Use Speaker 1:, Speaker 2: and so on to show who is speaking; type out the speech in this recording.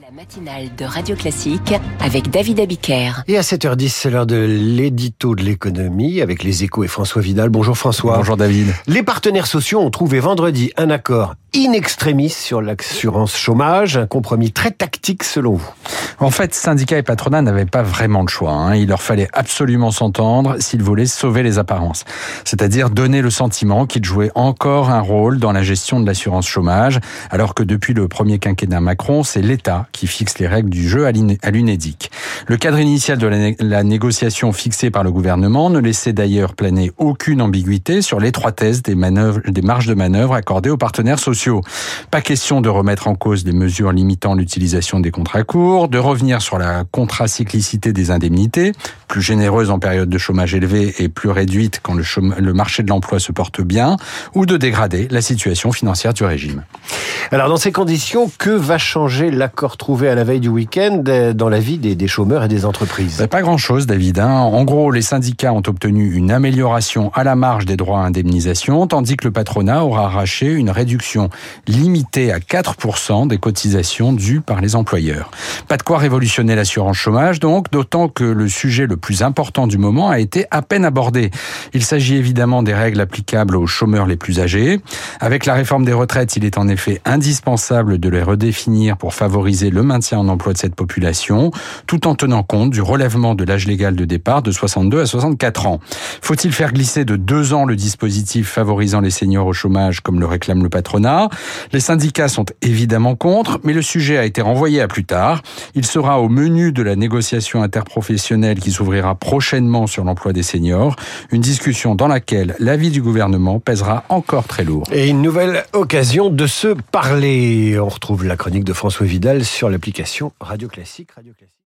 Speaker 1: La matinale de Radio Classique avec David Abiker.
Speaker 2: Et à 7h10, c'est l'heure de l'édito de l'économie avec les échos et François Vidal. Bonjour François.
Speaker 3: Bonjour David.
Speaker 2: Les partenaires sociaux ont trouvé vendredi un accord in extremis sur l'assurance chômage, un compromis très tactique selon vous.
Speaker 3: En fait, syndicats et patronat n'avaient pas vraiment de choix. Hein. Il leur fallait absolument s'entendre s'ils voulaient sauver les apparences. C'est-à-dire donner le sentiment qu'ils jouaient encore un rôle dans la gestion de l'assurance chômage, alors que depuis le premier quinquennat Macron, c'est l'État qui fixe les règles du jeu à l'UNEDIC. Le cadre initial de la, négociation fixée par le gouvernement ne laissait d'ailleurs planer aucune ambiguïté sur l'étroitesse des marges de manœuvre accordées aux partenaires sociaux. Pas question de remettre en cause des mesures limitant l'utilisation des contrats courts, de revenir sur la contracyclicité des indemnités, plus généreuse en période de chômage élevé et plus réduite quand le, le marché de l'emploi se porte bien, ou de dégrader la situation financière du régime.
Speaker 2: Alors dans ces conditions, que va changer l'accord trouvé à la veille du week-end euh, dans la vie des, chômeurs et des entreprises?
Speaker 3: Pas grand-chose, David. Hein. En gros, les syndicats ont obtenu une amélioration à la marge des droits à indemnisation, tandis que le patronat aura arraché une réduction limitée à 4% des cotisations dues par les employeurs. Pas de quoi révolutionner l'assurance chômage, donc, d'autant que le sujet le plus important du moment a été à peine abordé. Il s'agit évidemment des règles applicables aux chômeurs les plus âgés. Avec la réforme des retraites, il est en effet indispensable de les redéfinir pour favoriser le maintien en emploi de cette population, tout en tenant compte du relèvement de l'âge légal de départ de 62 à 64 ans. Faut-il faire glisser de deux ans le dispositif favorisant les seniors au chômage comme le réclame le patronat? Les syndicats sont évidemment contre, mais le sujet a été renvoyé à plus tard. Il sera au menu de la négociation interprofessionnelle qui s'ouvrira prochainement sur l'emploi des seniors, une discussion dans laquelle l'avis du gouvernement pèsera encore très lourd.
Speaker 2: Et une nouvelle occasion de se parler. On retrouve la chronique de François Vidal sur l'application Radio Classique. Radio Classique.